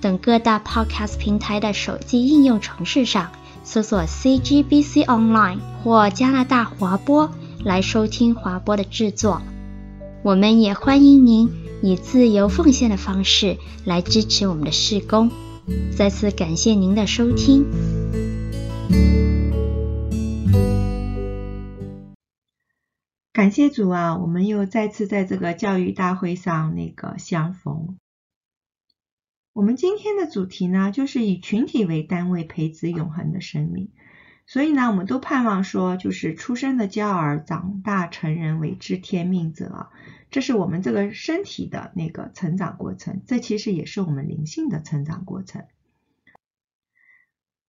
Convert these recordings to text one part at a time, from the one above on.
等各大 Podcast 平台的手机应用程式上搜索 CGBC Online 或加拿大华播来收听华播的制作。我们也欢迎您以自由奉献的方式来支持我们的事工。再次感谢您的收听。感谢主啊，我们又再次在这个教育大会上那个相逢。我们今天的主题呢，就是以群体为单位培植永恒的生命。所以呢，我们都盼望说，就是出生的娇儿长大成人为知天命者，这是我们这个身体的那个成长过程，这其实也是我们灵性的成长过程。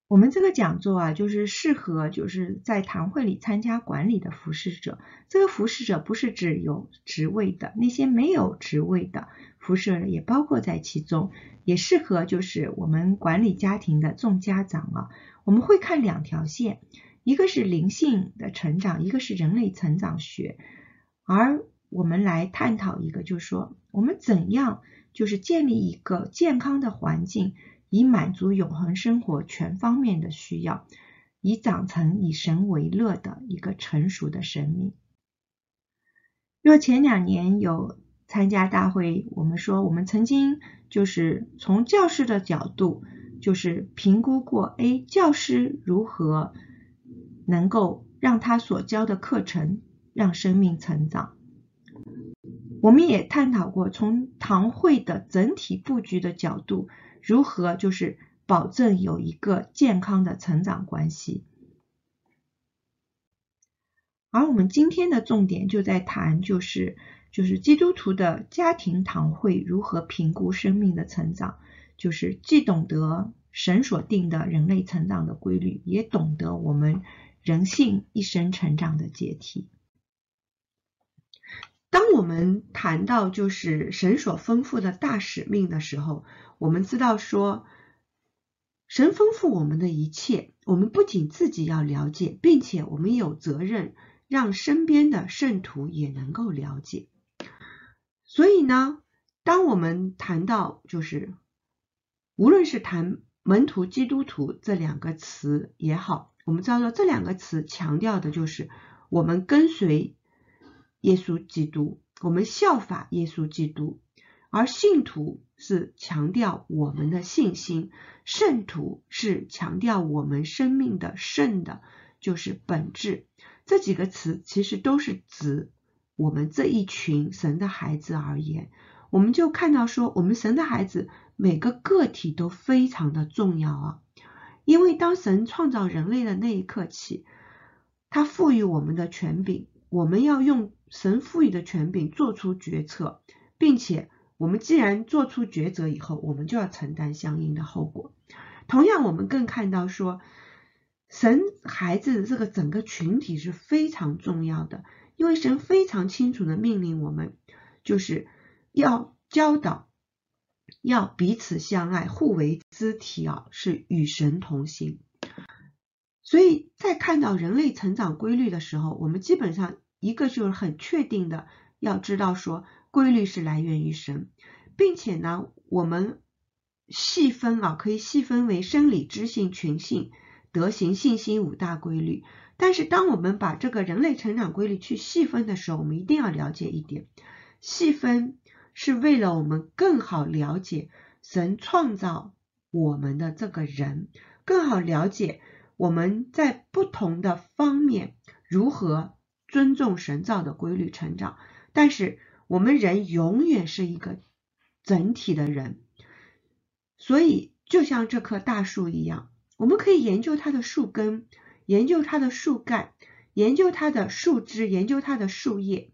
我们这个讲座啊，就是适合就是在堂会里参加管理的服侍者。这个服侍者不是指有职位的，那些没有职位的服侍也包括在其中，也适合就是我们管理家庭的众家长啊。我们会看两条线，一个是灵性的成长，一个是人类成长学。而我们来探讨一个，就是说我们怎样就是建立一个健康的环境。以满足永恒生活全方面的需要，以长成以神为乐的一个成熟的生命。若前两年有参加大会，我们说我们曾经就是从教师的角度，就是评估过，哎，教师如何能够让他所教的课程让生命成长。我们也探讨过从堂会的整体布局的角度。如何就是保证有一个健康的成长关系？而我们今天的重点就在谈，就是就是基督徒的家庭堂会如何评估生命的成长，就是既懂得神所定的人类成长的规律，也懂得我们人性一生成长的阶梯。当我们谈到就是神所吩咐的大使命的时候，我们知道说，神吩咐我们的一切，我们不仅自己要了解，并且我们有责任让身边的圣徒也能够了解。所以呢，当我们谈到就是，无论是谈门徒、基督徒这两个词也好，我们知道说这两个词强调的就是我们跟随。耶稣基督，我们效法耶稣基督，而信徒是强调我们的信心，圣徒是强调我们生命的圣的，就是本质。这几个词其实都是指我们这一群神的孩子而言。我们就看到说，我们神的孩子每个个体都非常的重要啊，因为当神创造人类的那一刻起，他赋予我们的权柄，我们要用。神赋予的权柄做出决策，并且我们既然做出抉择以后，我们就要承担相应的后果。同样，我们更看到说，神孩子这个整个群体是非常重要的，因为神非常清楚的命令我们，就是要教导，要彼此相爱，互为肢体啊，是与神同行。所以在看到人类成长规律的时候，我们基本上。一个就是很确定的，要知道说规律是来源于神，并且呢，我们细分啊，可以细分为生理、知性、群性、德行、信心五大规律。但是，当我们把这个人类成长规律去细分的时候，我们一定要了解一点，细分是为了我们更好了解神创造我们的这个人，更好了解我们在不同的方面如何。尊重神造的规律成长，但是我们人永远是一个整体的人，所以就像这棵大树一样，我们可以研究它的树根，研究它的树干，研究它的树枝，研究它的树叶。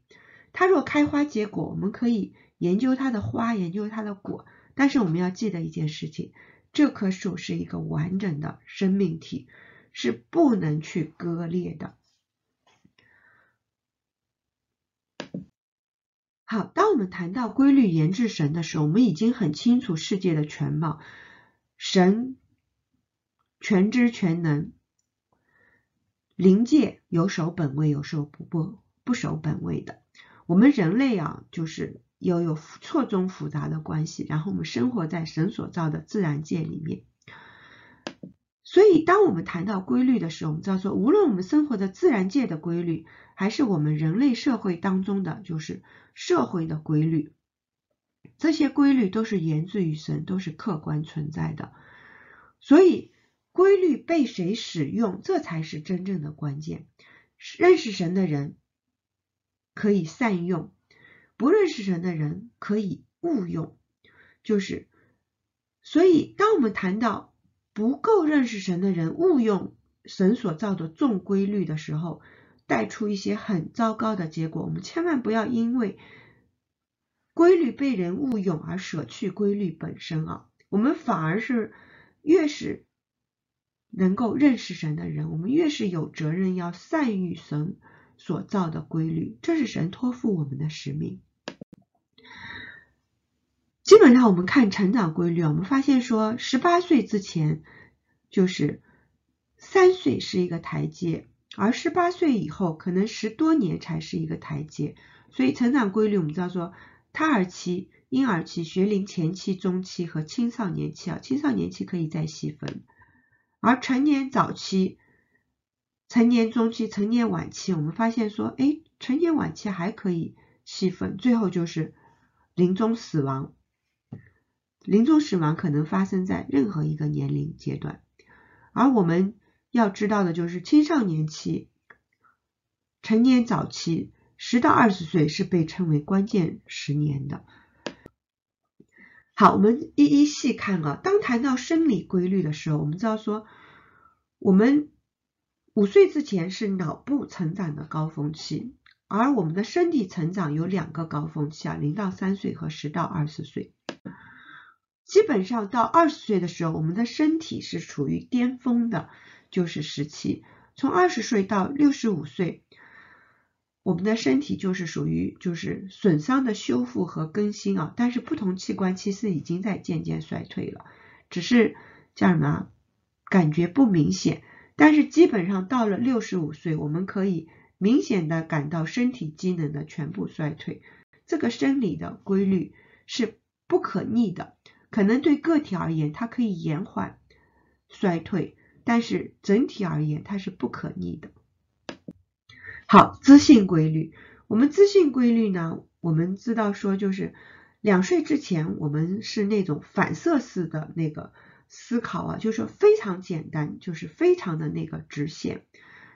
它若开花结果，我们可以研究它的花，研究它的果。但是我们要记得一件事情，这棵树是一个完整的生命体，是不能去割裂的。好，当我们谈到规律研制神的时候，我们已经很清楚世界的全貌。神全知全能，灵界有守本位，有守不不不守本位的。我们人类啊，就是要有错综复杂的关系，然后我们生活在神所造的自然界里面。所以，当我们谈到规律的时候，我们知道说，无论我们生活的自然界的规律，还是我们人类社会当中的就是社会的规律，这些规律都是源自于神，都是客观存在的。所以，规律被谁使用，这才是真正的关键。认识神的人可以善用，不认识神的人可以误用。就是，所以当我们谈到，不够认识神的人误用神所造的重规律的时候，带出一些很糟糕的结果。我们千万不要因为规律被人误用而舍去规律本身啊！我们反而是越是能够认识神的人，我们越是有责任要善于神所造的规律，这是神托付我们的使命。基本上，我们看成长规律，我们发现说，十八岁之前就是三岁是一个台阶，而十八岁以后可能十多年才是一个台阶。所以，成长规律我们知道说，胎儿期、婴儿期、学龄前期、中期和青少年期啊，青少年期可以再细分，而成年早期、成年中期、成年晚期，我们发现说，哎，成年晚期还可以细分，最后就是临终死亡。临终死亡可能发生在任何一个年龄阶段，而我们要知道的就是青少年期、成年早期，十到二十岁是被称为关键十年的。好，我们一一细看啊。当谈到生理规律的时候，我们知道说，我们五岁之前是脑部成长的高峰期，而我们的身体成长有两个高峰期啊，零到三岁和十到二十岁。基本上到二十岁的时候，我们的身体是处于巅峰的，就是时期。从二十岁到六十五岁，我们的身体就是属于就是损伤的修复和更新啊。但是不同器官其实已经在渐渐衰退了，只是叫什么感觉不明显。但是基本上到了六十五岁，我们可以明显的感到身体机能的全部衰退。这个生理的规律是不可逆的。可能对个体而言，它可以延缓衰退，但是整体而言，它是不可逆的。好，资性规律，我们资性规律呢，我们知道说，就是两岁之前，我们是那种反射式的那个思考啊，就是非常简单，就是非常的那个直线。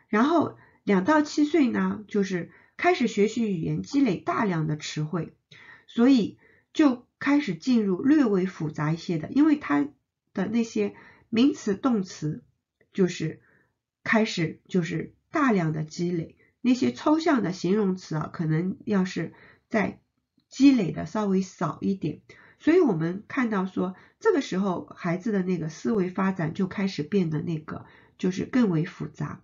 然后两到七岁呢，就是开始学习语言，积累大量的词汇，所以就。开始进入略微复杂一些的，因为它的那些名词、动词就是开始就是大量的积累，那些抽象的形容词啊，可能要是再积累的稍微少一点。所以我们看到说，这个时候孩子的那个思维发展就开始变得那个就是更为复杂，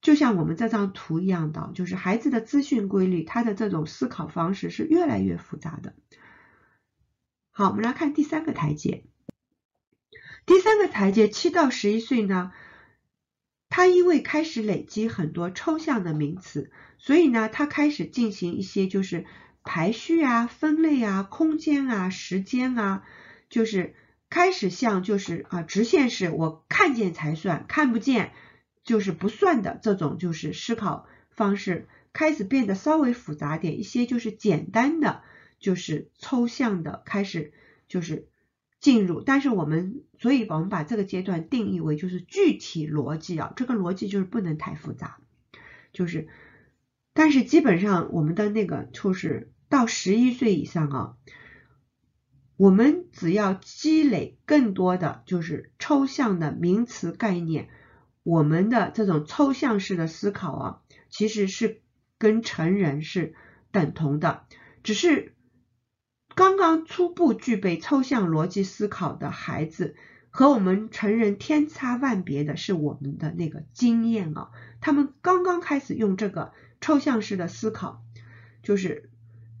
就像我们这张图一样的，就是孩子的资讯规律，他的这种思考方式是越来越复杂的。好，我们来看第三个台阶。第三个台阶，七到十一岁呢，他因为开始累积很多抽象的名词，所以呢，他开始进行一些就是排序啊、分类啊、空间啊、时间啊，就是开始像就是啊直线式，我看见才算，看不见就是不算的这种就是思考方式，开始变得稍微复杂点，一些就是简单的。就是抽象的开始，就是进入，但是我们，所以我们把这个阶段定义为就是具体逻辑啊，这个逻辑就是不能太复杂，就是，但是基本上我们的那个就是到十一岁以上啊，我们只要积累更多的就是抽象的名词概念，我们的这种抽象式的思考啊，其实是跟成人是等同的，只是。刚刚初步具备抽象逻辑思考的孩子，和我们成人天差万别的是我们的那个经验啊。他们刚刚开始用这个抽象式的思考，就是，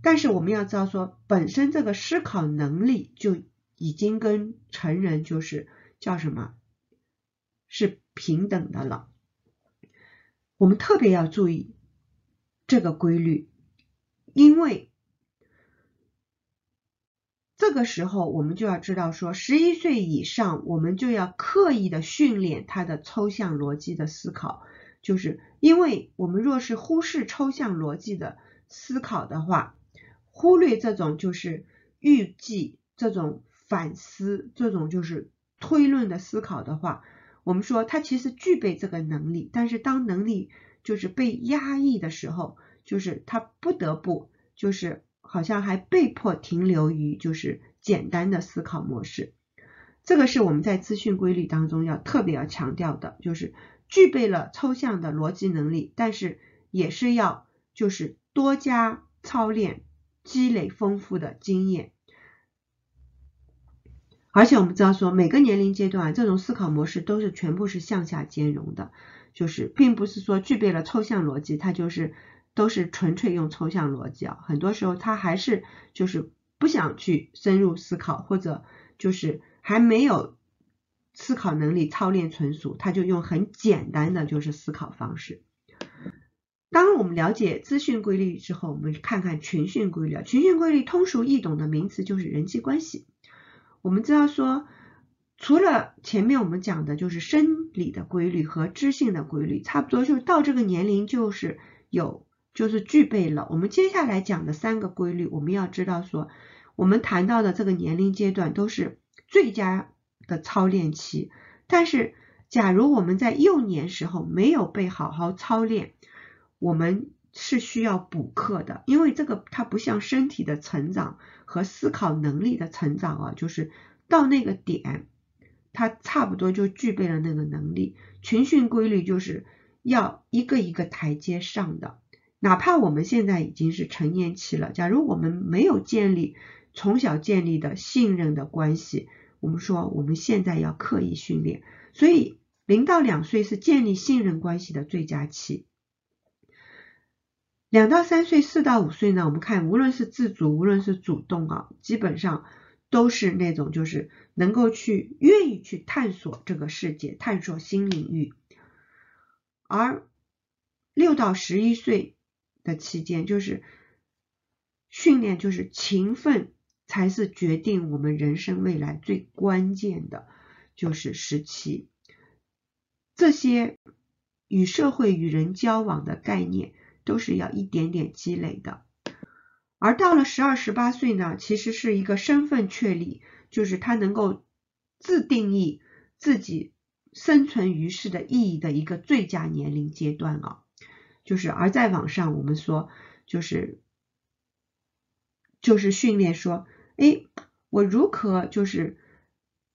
但是我们要知道说，本身这个思考能力就已经跟成人就是叫什么，是平等的了。我们特别要注意这个规律，因为。这个时候，我们就要知道说，十一岁以上，我们就要刻意的训练他的抽象逻辑的思考，就是因为我们若是忽视抽象逻辑的思考的话，忽略这种就是预计、这种反思、这种就是推论的思考的话，我们说他其实具备这个能力，但是当能力就是被压抑的时候，就是他不得不就是。好像还被迫停留于就是简单的思考模式，这个是我们在资讯规律当中要特别要强调的，就是具备了抽象的逻辑能力，但是也是要就是多加操练，积累丰富的经验。而且我们知道说，每个年龄阶段这种思考模式都是全部是向下兼容的，就是并不是说具备了抽象逻辑，它就是。都是纯粹用抽象逻辑啊，很多时候他还是就是不想去深入思考，或者就是还没有思考能力操练纯熟，他就用很简单的就是思考方式。当我们了解资讯规律之后，我们看看群训规律。群训规律通俗易懂的名词就是人际关系。我们知道说，除了前面我们讲的就是生理的规律和知性的规律，差不多就是到这个年龄就是有。就是具备了我们接下来讲的三个规律，我们要知道说，我们谈到的这个年龄阶段都是最佳的操练期。但是，假如我们在幼年时候没有被好好操练，我们是需要补课的，因为这个它不像身体的成长和思考能力的成长啊，就是到那个点，它差不多就具备了那个能力。群训规律就是要一个一个台阶上的。哪怕我们现在已经是成年期了，假如我们没有建立从小建立的信任的关系，我们说我们现在要刻意训练。所以零到两岁是建立信任关系的最佳期。两到三岁、四到五岁呢，我们看无论是自主，无论是主动啊，基本上都是那种就是能够去愿意去探索这个世界，探索新领域。而六到十一岁。的期间就是训练，就是勤奋才是决定我们人生未来最关键的，就是时期。这些与社会与人交往的概念都是要一点点积累的。而到了十二十八岁呢，其实是一个身份确立，就是他能够自定义自己生存于世的意义的一个最佳年龄阶段啊。就是，而在网上，我们说，就是，就是训练说，哎，我如何就是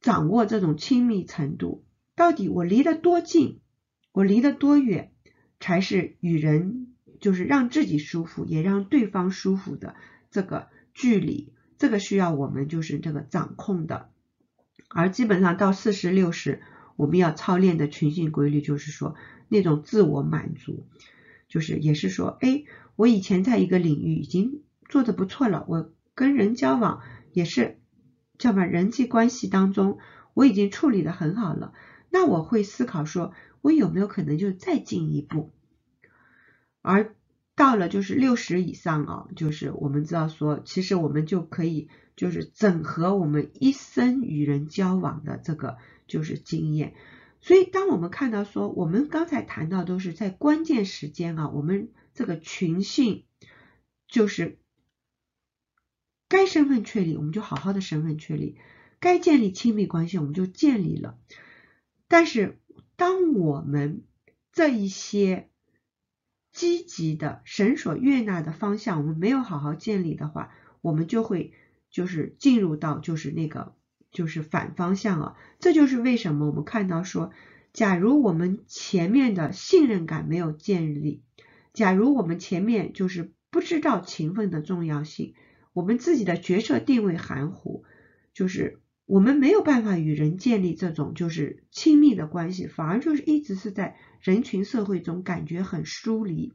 掌握这种亲密程度？到底我离得多近，我离得多远，才是与人就是让自己舒服，也让对方舒服的这个距离？这个需要我们就是这个掌控的。而基本上到四十六十，我们要操练的群训规律，就是说那种自我满足。就是也是说，哎，我以前在一个领域已经做得不错了，我跟人交往也是叫么人际关系当中，我已经处理得很好了。那我会思考说，我有没有可能就再进一步？而到了就是六十以上啊，就是我们知道说，其实我们就可以就是整合我们一生与人交往的这个就是经验。所以，当我们看到说，我们刚才谈到都是在关键时间啊，我们这个群性就是该身份确立，我们就好好的身份确立；该建立亲密关系，我们就建立了。但是，当我们这一些积极的神所悦纳的方向，我们没有好好建立的话，我们就会就是进入到就是那个。就是反方向啊，这就是为什么我们看到说，假如我们前面的信任感没有建立，假如我们前面就是不知道勤奋的重要性，我们自己的角色定位含糊，就是我们没有办法与人建立这种就是亲密的关系，反而就是一直是在人群社会中感觉很疏离。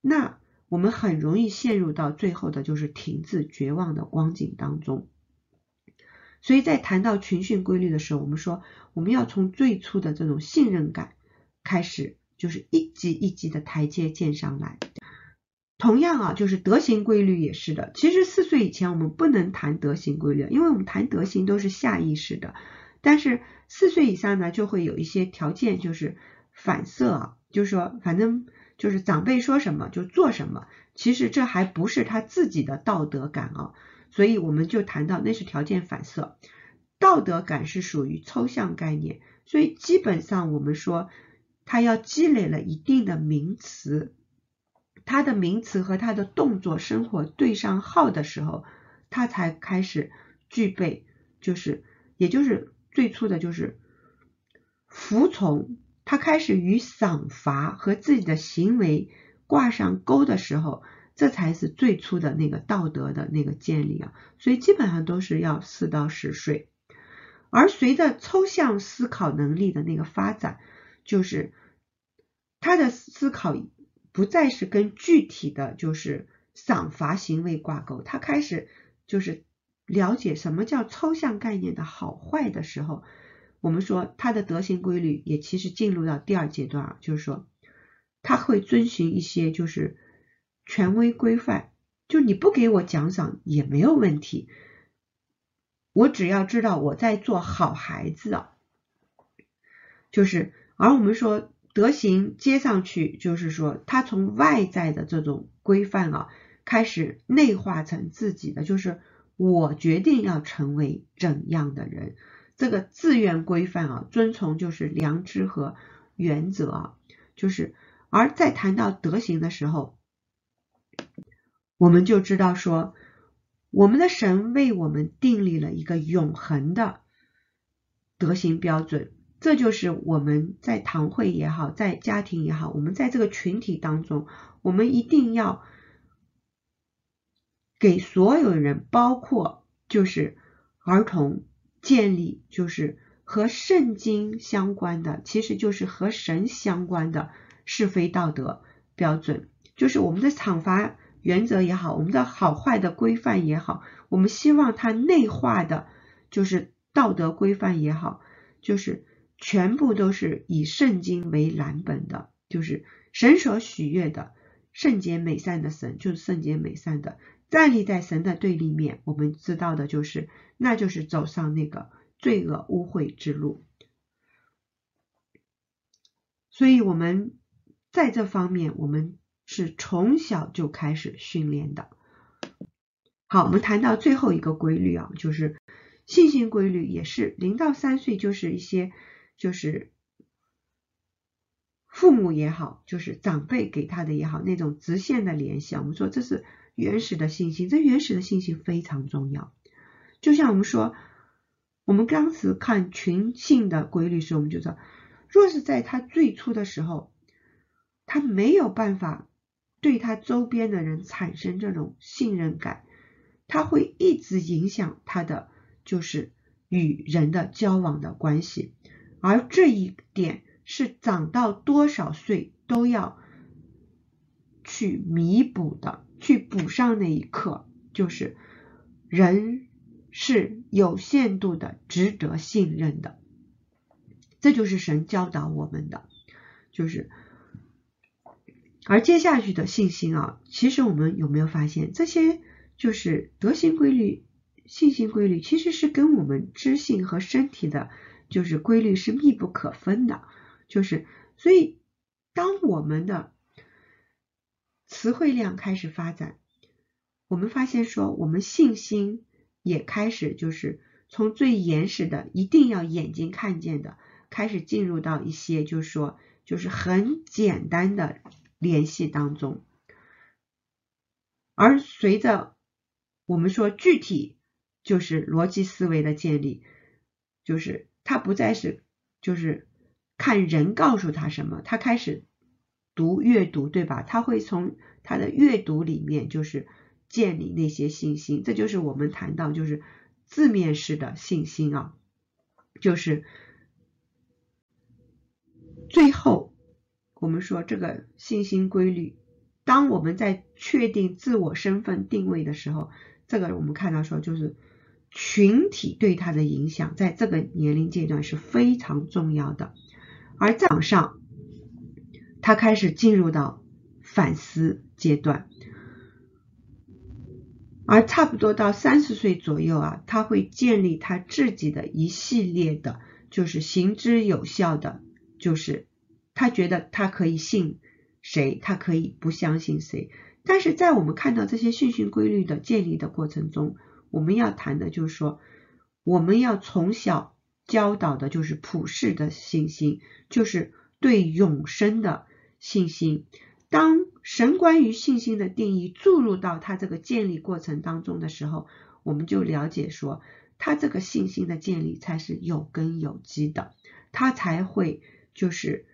那我们很容易陷入到最后的就是停滞绝望的光景当中。所以在谈到群训规律的时候，我们说我们要从最初的这种信任感开始，就是一级一级的台阶建上来。同样啊，就是德行规律也是的。其实四岁以前我们不能谈德行规律，因为我们谈德行都是下意识的。但是四岁以上呢，就会有一些条件，就是反射啊，就是说，反正就是长辈说什么就做什么。其实这还不是他自己的道德感啊，所以我们就谈到那是条件反射。道德感是属于抽象概念，所以基本上我们说，他要积累了一定的名词。他的名词和他的动作生活对上号的时候，他才开始具备，就是也就是最初的就是服从。他开始与赏罚和自己的行为挂上钩的时候，这才是最初的那个道德的那个建立啊。所以基本上都是要四到十岁，而随着抽象思考能力的那个发展，就是他的思考。不再是跟具体的就是赏罚行为挂钩，他开始就是了解什么叫抽象概念的好坏的时候，我们说他的德行规律也其实进入到第二阶段啊，就是说他会遵循一些就是权威规范，就你不给我奖赏也没有问题，我只要知道我在做好孩子啊，就是而我们说。德行接上去，就是说，他从外在的这种规范啊，开始内化成自己的，就是我决定要成为怎样的人，这个自愿规范啊，遵从就是良知和原则啊，就是而在谈到德行的时候，我们就知道说，我们的神为我们订立了一个永恒的德行标准。这就是我们在堂会也好，在家庭也好，我们在这个群体当中，我们一定要给所有人，包括就是儿童，建立就是和圣经相关的，其实就是和神相关的是非道德标准，就是我们的惩罚原则也好，我们的好坏的规范也好，我们希望它内化的，就是道德规范也好，就是。全部都是以圣经为蓝本的，就是神所喜悦的圣洁美善的神，就是圣洁美善的。站立在神的对立面，我们知道的就是，那就是走上那个罪恶污秽之路。所以我们在这方面，我们是从小就开始训练的。好，我们谈到最后一个规律啊，就是信心规律，也是零到三岁，就是一些。就是父母也好，就是长辈给他的也好，那种直线的联系，我们说这是原始的信心，这原始的信心非常重要。就像我们说，我们当时看群性的规律时，我们就说，若是在他最初的时候，他没有办法对他周边的人产生这种信任感，他会一直影响他的就是与人的交往的关系。而这一点是长到多少岁都要去弥补的，去补上那一课，就是人是有限度的，值得信任的。这就是神教导我们的，就是而接下去的信心啊，其实我们有没有发现，这些就是德行规律、信心规律，其实是跟我们知性和身体的。就是规律是密不可分的，就是所以当我们的词汇量开始发展，我们发现说我们信心也开始就是从最原始的一定要眼睛看见的，开始进入到一些就是说就是很简单的联系当中，而随着我们说具体就是逻辑思维的建立，就是。他不再是就是看人告诉他什么，他开始读阅读，对吧？他会从他的阅读里面就是建立那些信心。这就是我们谈到就是字面式的信心啊，就是最后我们说这个信心规律，当我们在确定自我身份定位的时候，这个我们看到说就是。群体对他的影响，在这个年龄阶段是非常重要的。而在往上，他开始进入到反思阶段，而差不多到三十岁左右啊，他会建立他自己的一系列的，就是行之有效的，就是他觉得他可以信谁，他可以不相信谁。但是在我们看到这些信心规律的建立的过程中，我们要谈的就是说，我们要从小教导的就是普世的信心，就是对永生的信心。当神关于信心的定义注入到他这个建立过程当中的时候，我们就了解说，他这个信心的建立才是有根有基的，他才会就是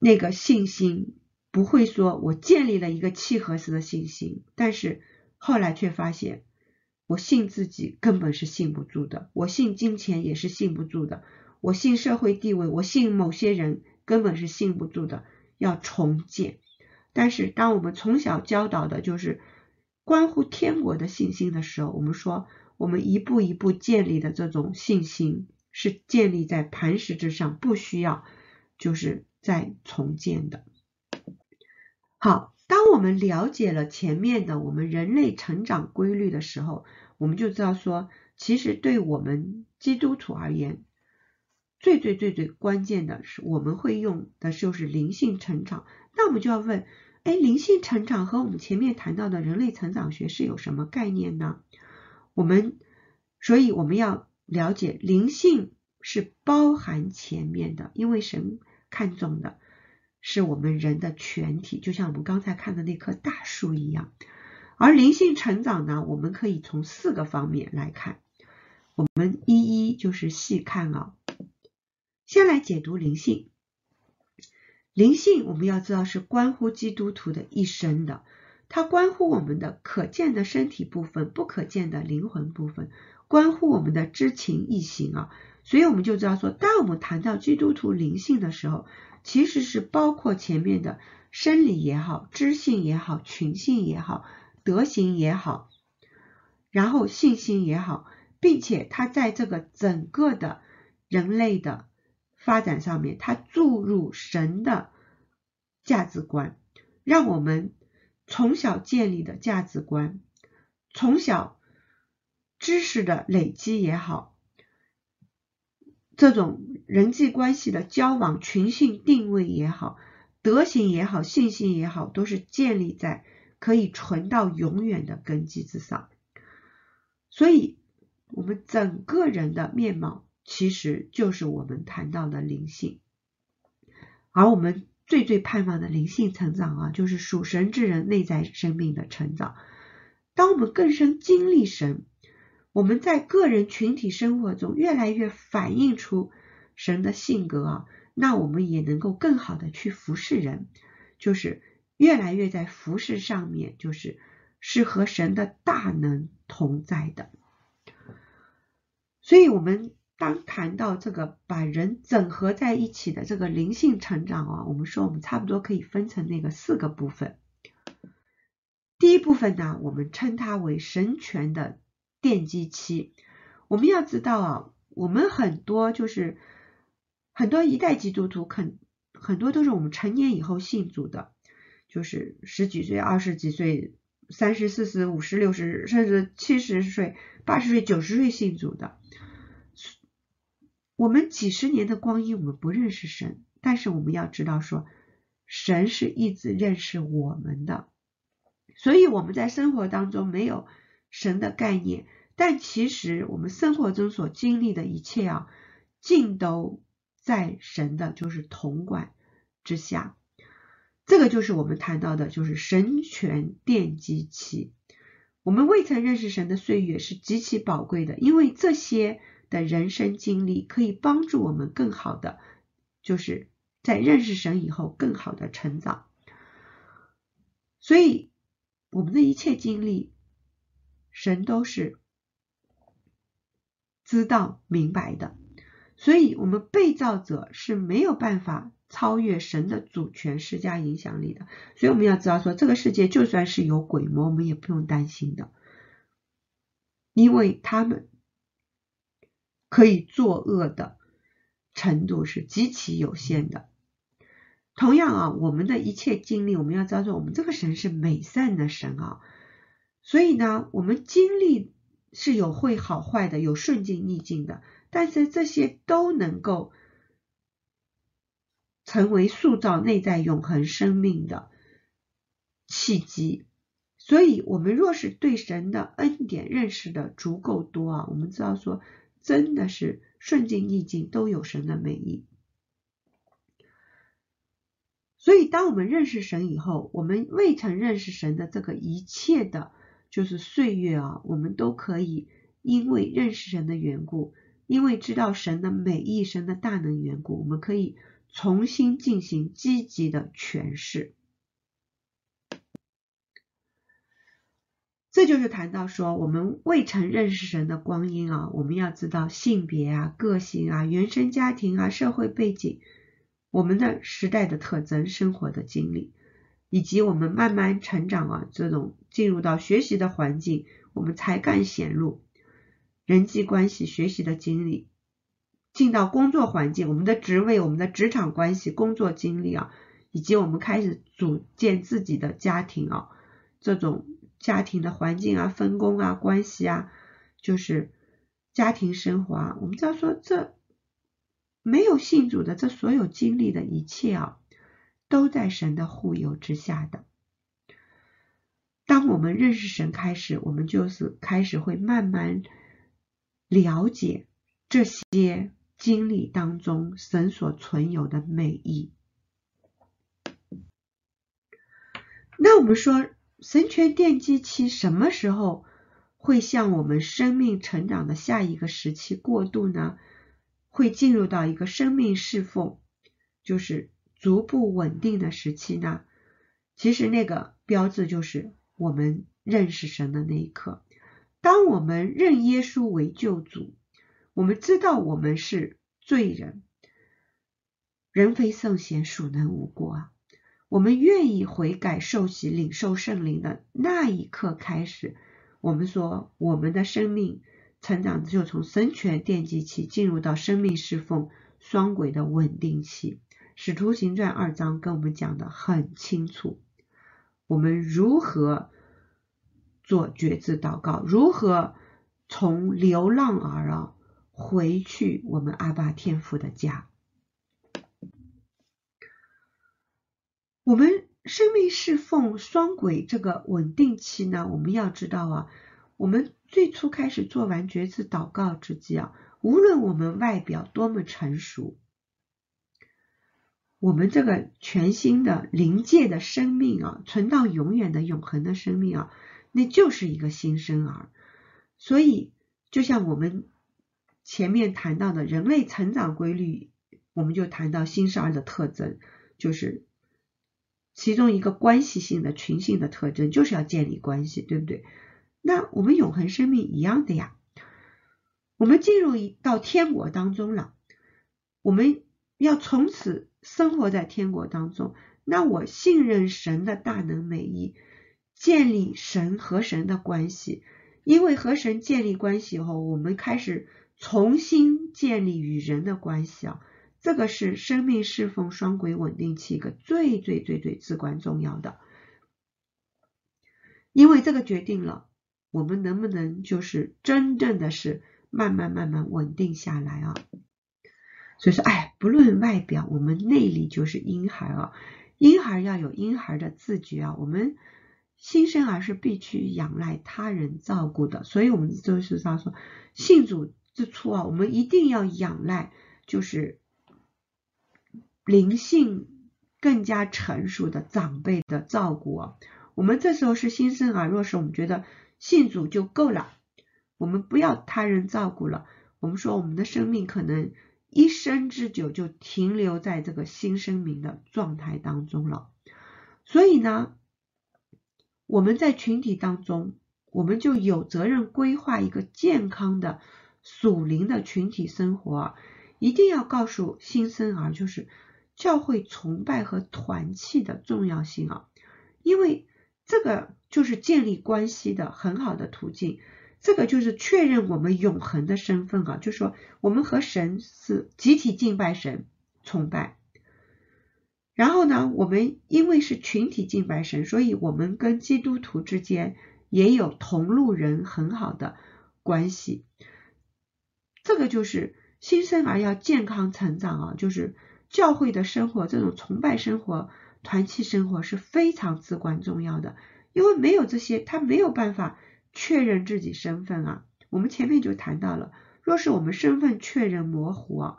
那个信心不会说我建立了一个契合式的信心，但是。后来却发现，我信自己根本是信不住的，我信金钱也是信不住的，我信社会地位，我信某些人根本是信不住的，要重建。但是，当我们从小教导的就是关乎天国的信心的时候，我们说，我们一步一步建立的这种信心是建立在磐石之上，不需要就是在重建的。好。当我们了解了前面的我们人类成长规律的时候，我们就知道说，其实对我们基督徒而言，最最最最关键的是我们会用的就是灵性成长。那我们就要问，哎，灵性成长和我们前面谈到的人类成长学是有什么概念呢？我们，所以我们要了解灵性是包含前面的，因为神看重的。是我们人的全体，就像我们刚才看的那棵大树一样。而灵性成长呢，我们可以从四个方面来看，我们一一就是细看啊。先来解读灵性，灵性我们要知道是关乎基督徒的一生的，它关乎我们的可见的身体部分、不可见的灵魂部分，关乎我们的知情意行啊。所以我们就知道说，当我们谈到基督徒灵性的时候，其实是包括前面的生理也好、知性也好、群性也好、德行也好，然后信心也好，并且它在这个整个的人类的发展上面，它注入神的价值观，让我们从小建立的价值观，从小知识的累积也好。这种人际关系的交往、群性定位也好，德行也好，信心也好，都是建立在可以存到永远的根基之上。所以，我们整个人的面貌其实就是我们谈到的灵性。而我们最最盼望的灵性成长啊，就是属神之人内在生命的成长。当我们更深经历神。我们在个人群体生活中越来越反映出神的性格啊，那我们也能够更好的去服侍人，就是越来越在服侍上面，就是是和神的大能同在的。所以，我们当谈到这个把人整合在一起的这个灵性成长啊，我们说我们差不多可以分成那个四个部分。第一部分呢，我们称它为神权的。奠基期，我们要知道啊，我们很多就是很多一代基督徒，肯很多都是我们成年以后信主的，就是十几岁、二十几岁、三十、四十、五十、六十，甚至七十岁、八十岁、九十岁信主的。我们几十年的光阴，我们不认识神，但是我们要知道说，神是一直认识我们的，所以我们在生活当中没有。神的概念，但其实我们生活中所经历的一切啊，尽都在神的就是统管之下。这个就是我们谈到的，就是神权奠基期。我们未曾认识神的岁月是极其宝贵的，因为这些的人生经历可以帮助我们更好的，就是在认识神以后更好的成长。所以。我们的一切经历，神都是知道明白的，所以我们被造者是没有办法超越神的主权施加影响力的。所以我们要知道说，这个世界就算是有鬼魔，我们也不用担心的，因为他们可以作恶的程度是极其有限的。同样啊，我们的一切经历，我们要知道说，我们这个神是美善的神啊，所以呢，我们经历是有会好坏的，有顺境逆境的，但是这些都能够成为塑造内在永恒生命的契机。所以，我们若是对神的恩典认识的足够多啊，我们知道说，真的是顺境逆境都有神的美意。所以，当我们认识神以后，我们未曾认识神的这个一切的，就是岁月啊，我们都可以因为认识神的缘故，因为知道神的美意、神的大能缘故，我们可以重新进行积极的诠释。这就是谈到说，我们未曾认识神的光阴啊，我们要知道性别啊、个性啊、原生家庭啊、社会背景。我们的时代的特征、生活的经历，以及我们慢慢成长啊，这种进入到学习的环境，我们才干显露人际关系学习的经历，进到工作环境，我们的职位、我们的职场关系、工作经历啊，以及我们开始组建自己的家庭啊，这种家庭的环境啊、分工啊、关系啊，就是家庭生活啊，我们知道说这。没有信主的这所有经历的一切啊，都在神的护佑之下的。当我们认识神开始，我们就是开始会慢慢了解这些经历当中神所存有的美意。那我们说神权奠基期什么时候会向我们生命成长的下一个时期过渡呢？会进入到一个生命侍奉，就是逐步稳定的时期呢。其实那个标志就是我们认识神的那一刻。当我们认耶稣为救主，我们知道我们是罪人，人非圣贤，孰能无过啊？我们愿意悔改、受洗、领受圣灵的那一刻开始，我们说我们的生命。成长就从神权奠基期进入到生命侍奉双轨的稳定期。使徒行传二章跟我们讲的很清楚，我们如何做决志祷告，如何从流浪儿啊回去我们阿爸天父的家。我们生命侍奉双轨这个稳定期呢，我们要知道啊。我们最初开始做完决志祷告之际啊，无论我们外表多么成熟，我们这个全新的灵界的生命啊，存到永远的永恒的生命啊，那就是一个新生儿。所以，就像我们前面谈到的人类成长规律，我们就谈到新生儿的特征，就是其中一个关系性的群性的特征，就是要建立关系，对不对？那我们永恒生命一样的呀，我们进入一到天国当中了，我们要从此生活在天国当中。那我信任神的大能美意，建立神和神的关系，因为和神建立关系以后，我们开始重新建立与人的关系啊，这个是生命侍奉双轨稳定器一个最最最最至关重要的，因为这个决定了。我们能不能就是真正的是慢慢慢慢稳定下来啊？所以说，哎，不论外表，我们内里就是婴孩啊。婴孩要有婴孩的自觉啊。我们新生儿是必须仰赖他人照顾的，所以我们就是他说，信主之初啊，我们一定要仰赖就是灵性更加成熟的长辈的照顾啊。我们这时候是新生儿，若是我们觉得。信主就够了，我们不要他人照顾了。我们说我们的生命可能一生之久就停留在这个新生命的状态当中了。所以呢，我们在群体当中，我们就有责任规划一个健康的属灵的群体生活，一定要告诉新生儿，就是教会崇拜和团契的重要性啊，因为这个就是建立关系的很好的途径，这个就是确认我们永恒的身份啊，就是说我们和神是集体敬拜神、崇拜。然后呢，我们因为是群体敬拜神，所以我们跟基督徒之间也有同路人很好的关系。这个就是新生儿要健康成长啊，就是教会的生活，这种崇拜生活、团契生活是非常至关重要的。因为没有这些，他没有办法确认自己身份啊。我们前面就谈到了，若是我们身份确认模糊啊，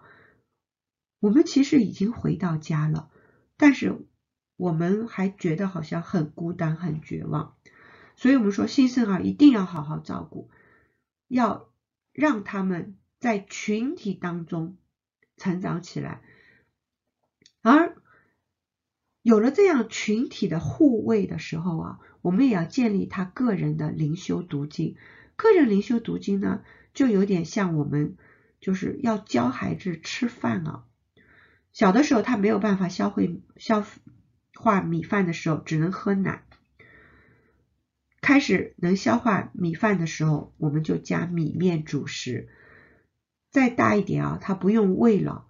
我们其实已经回到家了。但是我们还觉得好像很孤单、很绝望，所以我们说新生儿一定要好好照顾，要让他们在群体当中成长起来，而有了这样群体的护卫的时候啊，我们也要建立他个人的灵修读经。个人灵修读经呢，就有点像我们就是要教孩子吃饭啊。小的时候，他没有办法消化消化米饭的时候，只能喝奶。开始能消化米饭的时候，我们就加米面主食。再大一点啊，他不用喂了，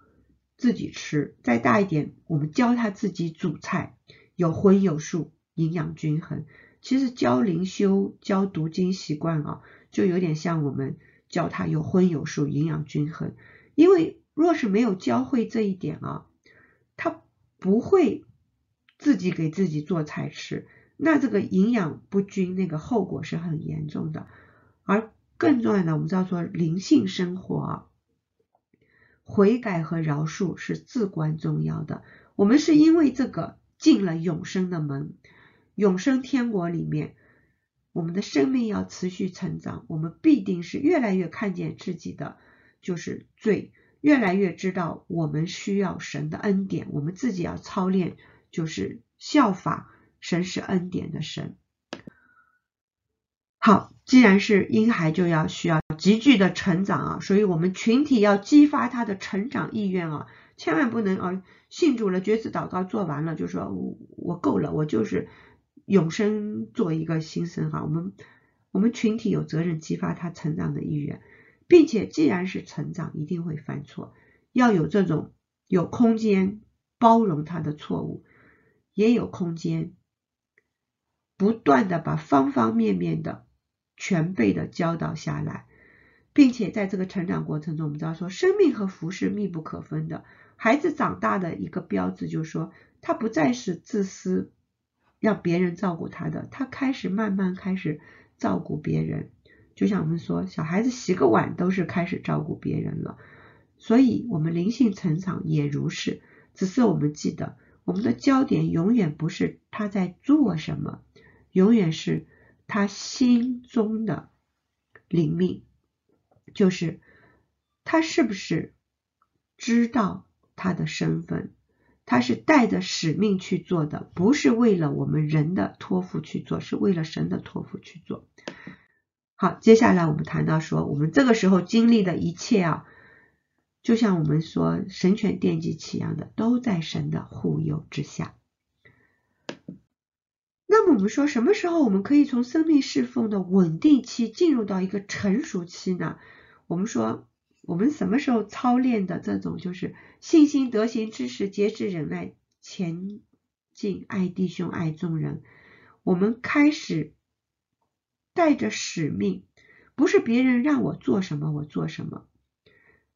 自己吃。再大一点，我们教他自己煮菜，有荤有素，营养均衡。其实教灵修、教读经习惯啊，就有点像我们教他有荤有素，营养均衡，因为。若是没有教会这一点啊，他不会自己给自己做菜吃，那这个营养不均，那个后果是很严重的。而更重要的，我们知道说灵性生活啊，悔改和饶恕是至关重要的。我们是因为这个进了永生的门，永生天国里面，我们的生命要持续成长，我们必定是越来越看见自己的就是罪。越来越知道我们需要神的恩典，我们自己要操练，就是效法神是恩典的神。好，既然是婴孩，就要需要急剧的成长啊，所以我们群体要激发他的成长意愿啊，千万不能啊信主了，决志祷告做完了就说我我够了，我就是永生做一个新生哈。我们我们群体有责任激发他成长的意愿。并且，既然是成长，一定会犯错，要有这种有空间包容他的错误，也有空间不断的把方方面面的全备的教导下来，并且在这个成长过程中，我们知道说，生命和福是密不可分的。孩子长大的一个标志就是说，他不再是自私，让别人照顾他的，他开始慢慢开始照顾别人。就像我们说，小孩子洗个碗都是开始照顾别人了，所以我们灵性成长也如是。只是我们记得，我们的焦点永远不是他在做什么，永远是他心中的灵命，就是他是不是知道他的身份，他是带着使命去做的，不是为了我们人的托付去做，是为了神的托付去做。好，接下来我们谈到说，我们这个时候经历的一切啊，就像我们说神权奠基期一样的，都在神的护佑之下。那么我们说，什么时候我们可以从生命侍奉的稳定期进入到一个成熟期呢？我们说，我们什么时候操练的这种就是信心、德行、知识、节制、忍耐、前进、爱弟兄、爱众人，我们开始。带着使命，不是别人让我做什么我做什么，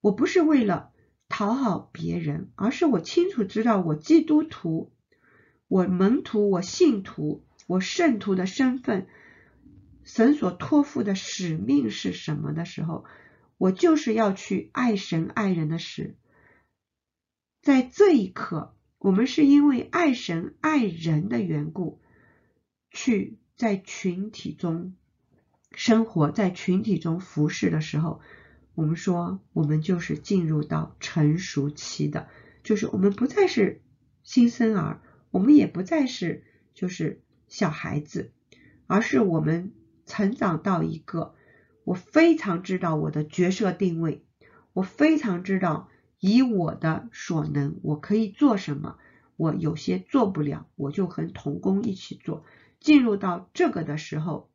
我不是为了讨好别人，而是我清楚知道我基督徒、我门徒、我信徒、我圣徒的身份，神所托付的使命是什么的时候，我就是要去爱神爱人的事。在这一刻，我们是因为爱神爱人的缘故，去在群体中。生活在群体中服侍的时候，我们说我们就是进入到成熟期的，就是我们不再是新生儿，我们也不再是就是小孩子，而是我们成长到一个我非常知道我的角色定位，我非常知道以我的所能我可以做什么，我有些做不了，我就和同工一起做。进入到这个的时候，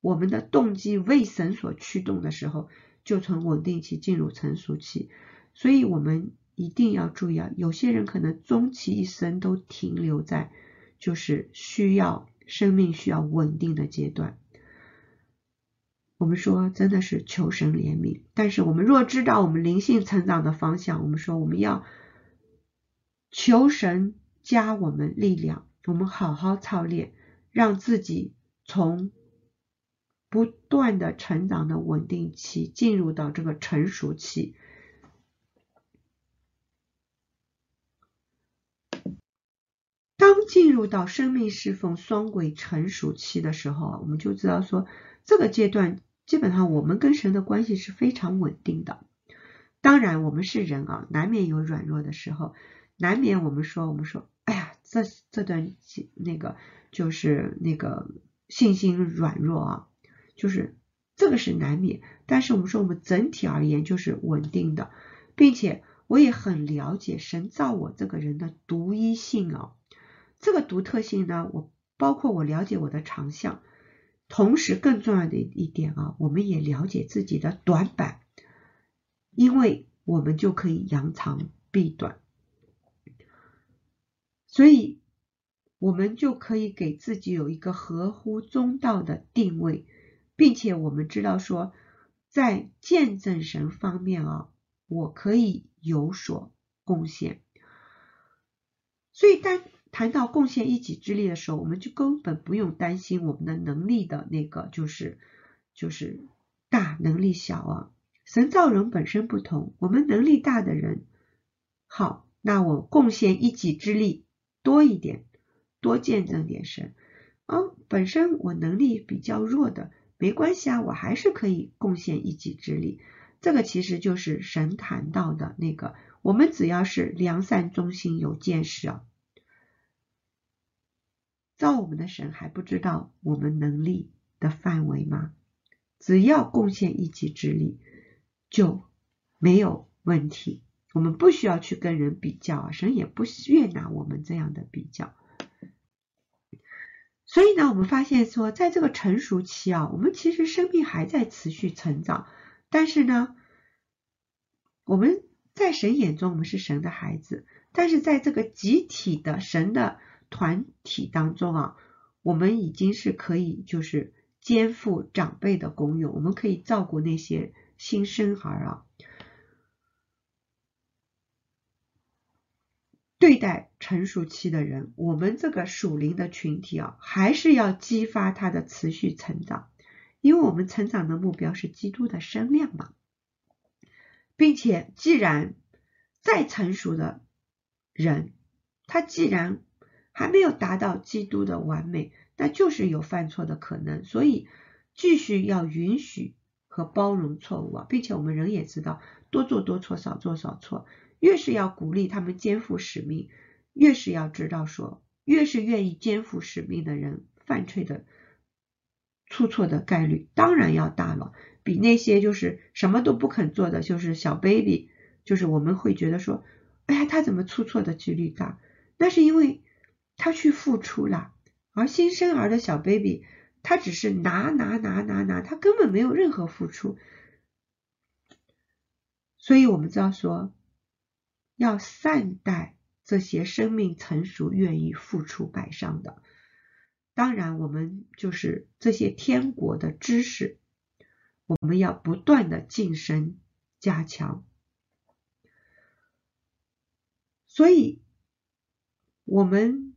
我们的动机为神所驱动的时候，就从稳定期进入成熟期。所以，我们一定要注意啊，有些人可能终其一生都停留在就是需要生命需要稳定的阶段。我们说真的是求神怜悯，但是我们若知道我们灵性成长的方向，我们说我们要求神加我们力量，我们好好操练，让自己从不断的成长的稳定期进入到这个成熟期。当进入到生命侍奉双轨成熟期的时候啊，我们就知道说，这个阶段基本上我们跟神的关系是非常稳定的。当然，我们是人啊，难免有软弱的时候，难免我们说我们说，哎呀，这这段那个就是那个信心软弱啊，就是这个是难免。但是我们说我们整体而言就是稳定的，并且我也很了解神造我这个人的独一性啊。这个独特性呢，我包括我了解我的长项，同时更重要的一点啊，我们也了解自己的短板，因为我们就可以扬长避短，所以我们就可以给自己有一个合乎中道的定位，并且我们知道说，在见证神方面啊，我可以有所贡献，所以当。谈到贡献一己之力的时候，我们就根本不用担心我们的能力的那个就是就是大能力小啊。神造人本身不同，我们能力大的人，好，那我贡献一己之力多一点，多见证点神啊。本身我能力比较弱的，没关系啊，我还是可以贡献一己之力。这个其实就是神谈到的那个，我们只要是良善、忠心、有见识啊。造我们的神还不知道我们能力的范围吗？只要贡献一己之力就没有问题。我们不需要去跟人比较啊，神也不悦纳我们这样的比较。所以呢，我们发现说，在这个成熟期啊，我们其实生命还在持续成长，但是呢，我们在神眼中我们是神的孩子，但是在这个集体的神的。团体当中啊，我们已经是可以就是肩负长辈的功用，我们可以照顾那些新生儿啊。对待成熟期的人，我们这个属灵的群体啊，还是要激发他的持续成长，因为我们成长的目标是基督的生量嘛，并且既然再成熟的人，他既然还没有达到基督的完美，那就是有犯错的可能，所以继续要允许和包容错误啊，并且我们人也知道，多做多错，少做少错，越是要鼓励他们肩负使命，越是要知道说，越是愿意肩负使命的人，犯错的出错的概率当然要大了，比那些就是什么都不肯做的，就是小 baby，就是我们会觉得说，哎呀，他怎么出错的几率大？那是因为。他去付出了，而新生儿的小 baby，他只是拿拿拿拿拿，他根本没有任何付出。所以，我们知道说，要善待这些生命成熟、愿意付出摆上的。当然，我们就是这些天国的知识，我们要不断的晋升、加强。所以，我们。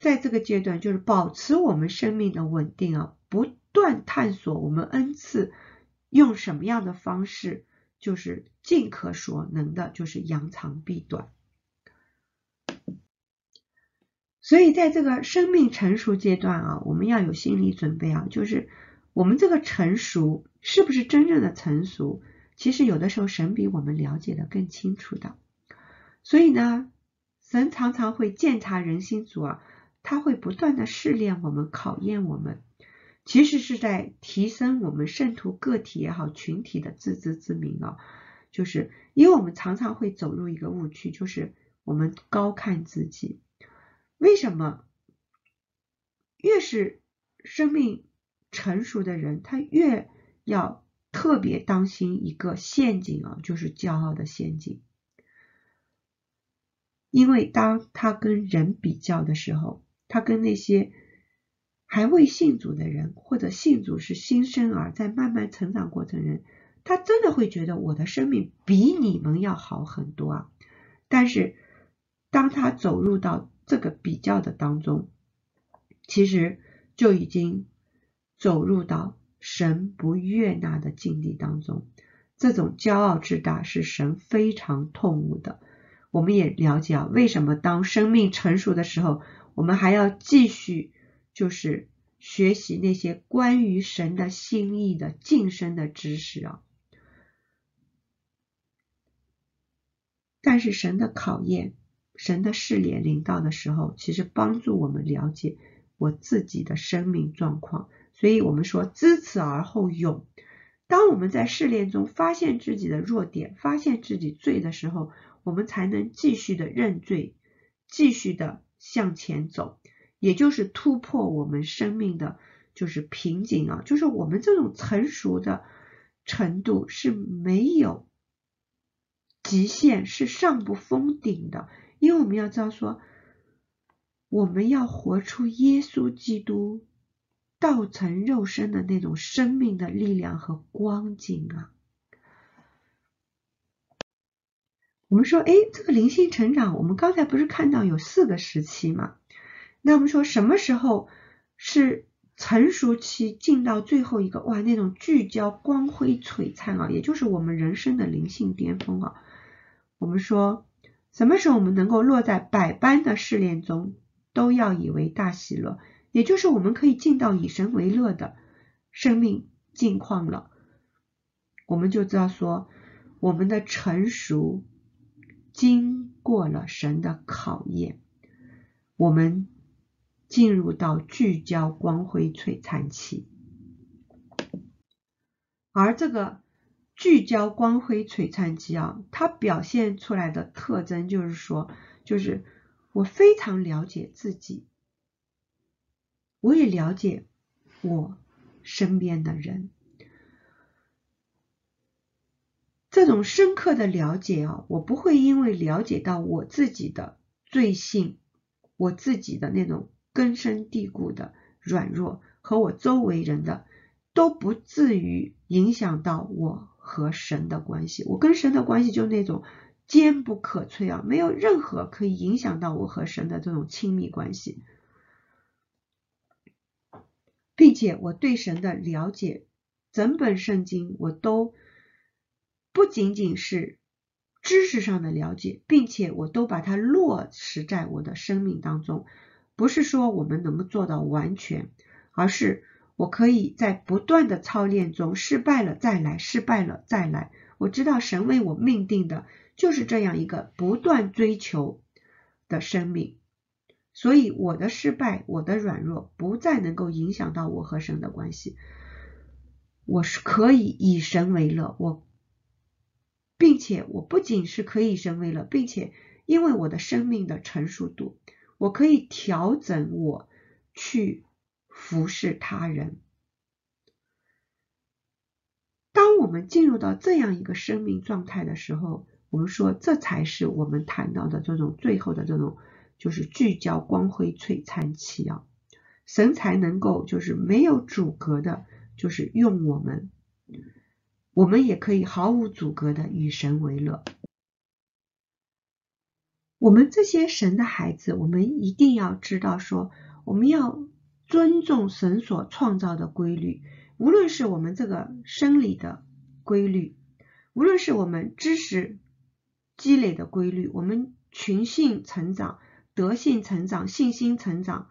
在这个阶段，就是保持我们生命的稳定啊，不断探索我们恩赐，用什么样的方式，就是尽可所能的，就是扬长避短。所以，在这个生命成熟阶段啊，我们要有心理准备啊，就是我们这个成熟是不是真正的成熟？其实有的时候神比我们了解的更清楚的。所以呢，神常常会鉴察人心主啊。他会不断的试炼我们，考验我们，其实是在提升我们圣徒个体也好，群体的自知之明啊。就是因为我们常常会走入一个误区，就是我们高看自己。为什么越是生命成熟的人，他越要特别当心一个陷阱啊，就是骄傲的陷阱。因为当他跟人比较的时候，他跟那些还未信主的人，或者信主是新生儿，在慢慢成长过程人，他真的会觉得我的生命比你们要好很多啊。但是当他走入到这个比较的当中，其实就已经走入到神不悦纳的境地当中。这种骄傲之大是神非常痛恶的。我们也了解啊，为什么当生命成熟的时候，我们还要继续就是学习那些关于神的心意的晋升的知识啊。但是神的考验、神的试炼临到的时候，其实帮助我们了解我自己的生命状况。所以我们说知此而后勇。当我们在试炼中发现自己的弱点、发现自己罪的时候，我们才能继续的认罪，继续的向前走，也就是突破我们生命的就是瓶颈啊，就是我们这种成熟的程度是没有极限，是上不封顶的，因为我们要知道说，我们要活出耶稣基督道成肉身的那种生命的力量和光景啊。我们说，哎，这个灵性成长，我们刚才不是看到有四个时期吗？那我们说什么时候是成熟期进到最后一个？哇，那种聚焦、光辉、璀璨啊，也就是我们人生的灵性巅峰啊。我们说什么时候我们能够落在百般的试炼中，都要以为大喜乐，也就是我们可以进到以神为乐的生命境况了。我们就知道说，我们的成熟。经过了神的考验，我们进入到聚焦、光辉、璀璨期。而这个聚焦、光辉、璀璨期啊，它表现出来的特征就是说，就是我非常了解自己，我也了解我身边的人。这种深刻的了解啊，我不会因为了解到我自己的罪性，我自己的那种根深蒂固的软弱和我周围人的都不至于影响到我和神的关系。我跟神的关系就那种坚不可摧啊，没有任何可以影响到我和神的这种亲密关系，并且我对神的了解，整本圣经我都。不仅仅是知识上的了解，并且我都把它落实在我的生命当中。不是说我们能够做到完全，而是我可以在不断的操练中失败了再来，失败了再来。我知道神为我命定的就是这样一个不断追求的生命，所以我的失败、我的软弱不再能够影响到我和神的关系。我是可以以神为乐，我。并且我不仅是可以神为了，并且因为我的生命的成熟度，我可以调整我去服侍他人。当我们进入到这样一个生命状态的时候，我们说这才是我们谈到的这种最后的这种就是聚焦光辉璀璨期啊，神才能够就是没有阻隔的，就是用我们。我们也可以毫无阻隔的与神为乐。我们这些神的孩子，我们一定要知道说，我们要尊重神所创造的规律，无论是我们这个生理的规律，无论是我们知识积累的规律，我们群性成长、德性成长、信心成长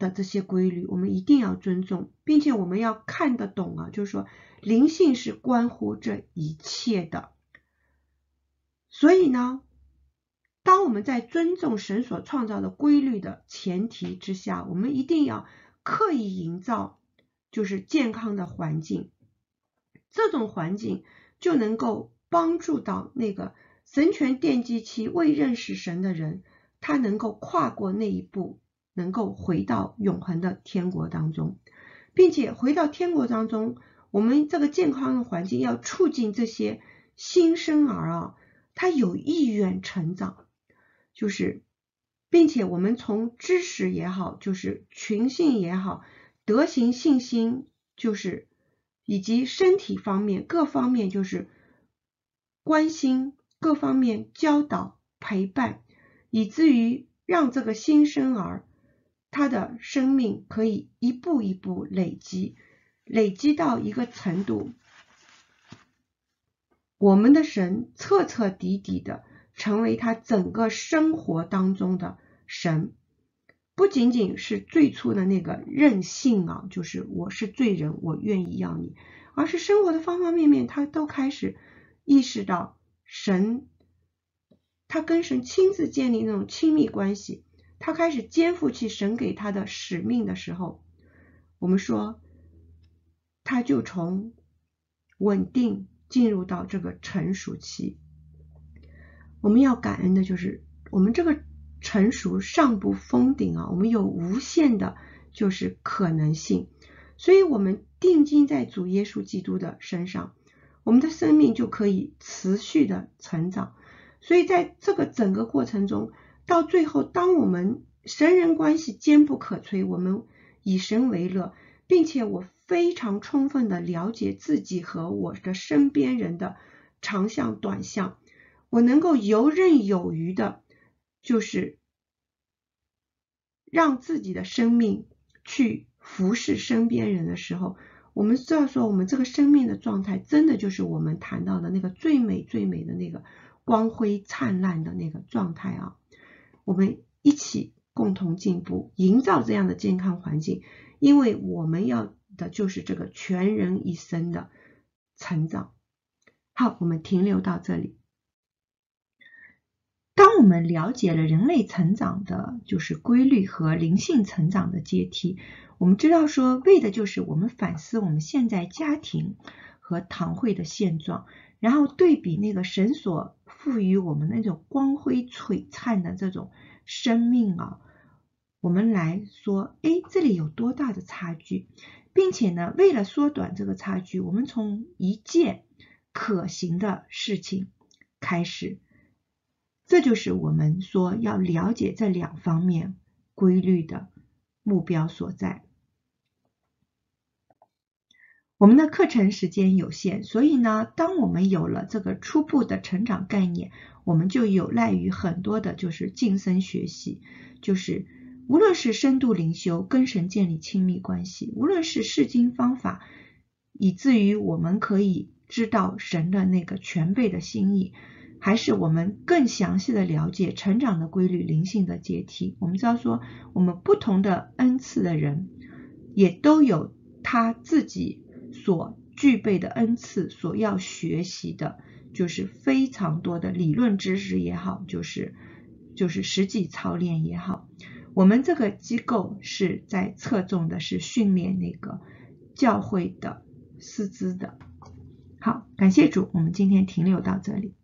的这些规律，我们一定要尊重，并且我们要看得懂啊，就是说。灵性是关乎这一切的，所以呢，当我们在尊重神所创造的规律的前提之下，我们一定要刻意营造就是健康的环境，这种环境就能够帮助到那个神权奠基期未认识神的人，他能够跨过那一步，能够回到永恒的天国当中，并且回到天国当中，我们这个健康的环境要促进这些新生儿啊。他有意愿成长，就是，并且我们从知识也好，就是群性也好，德行、信心，就是以及身体方面各方面，就是关心各方面教导陪伴，以至于让这个新生儿他的生命可以一步一步累积，累积到一个程度。我们的神彻彻底底的成为他整个生活当中的神，不仅仅是最初的那个任性啊，就是我是罪人，我愿意要你，而是生活的方方面面，他都开始意识到神，他跟神亲自建立那种亲密关系，他开始肩负起神给他的使命的时候，我们说，他就从稳定。进入到这个成熟期，我们要感恩的就是我们这个成熟尚不封顶啊，我们有无限的，就是可能性，所以我们定睛在主耶稣基督的身上，我们的生命就可以持续的成长。所以在这个整个过程中，到最后，当我们神人关系坚不可摧，我们以神为乐，并且我。非常充分的了解自己和我的身边人的长项短项，我能够游刃有余的，就是让自己的生命去服侍身边人的时候，我们知道说，我们这个生命的状态，真的就是我们谈到的那个最美最美的那个光辉灿烂的那个状态啊！我们一起共同进步，营造这样的健康环境，因为我们要。的就是这个全人一生的成长。好，我们停留到这里。当我们了解了人类成长的就是规律和灵性成长的阶梯，我们知道说，为的就是我们反思我们现在家庭和堂会的现状，然后对比那个神所赋予我们那种光辉璀璨的这种生命啊，我们来说，哎，这里有多大的差距？并且呢，为了缩短这个差距，我们从一件可行的事情开始，这就是我们说要了解这两方面规律的目标所在。我们的课程时间有限，所以呢，当我们有了这个初步的成长概念，我们就有赖于很多的，就是晋升学习，就是。无论是深度灵修，跟神建立亲密关系；无论是释经方法，以至于我们可以知道神的那个全备的心意，还是我们更详细的了解成长的规律、灵性的阶梯。我们知道说，我们不同的恩赐的人，也都有他自己所具备的恩赐，所要学习的，就是非常多的理论知识也好，就是就是实际操练也好。我们这个机构是在侧重的是训练那个教会的师资的。好，感谢主，我们今天停留到这里。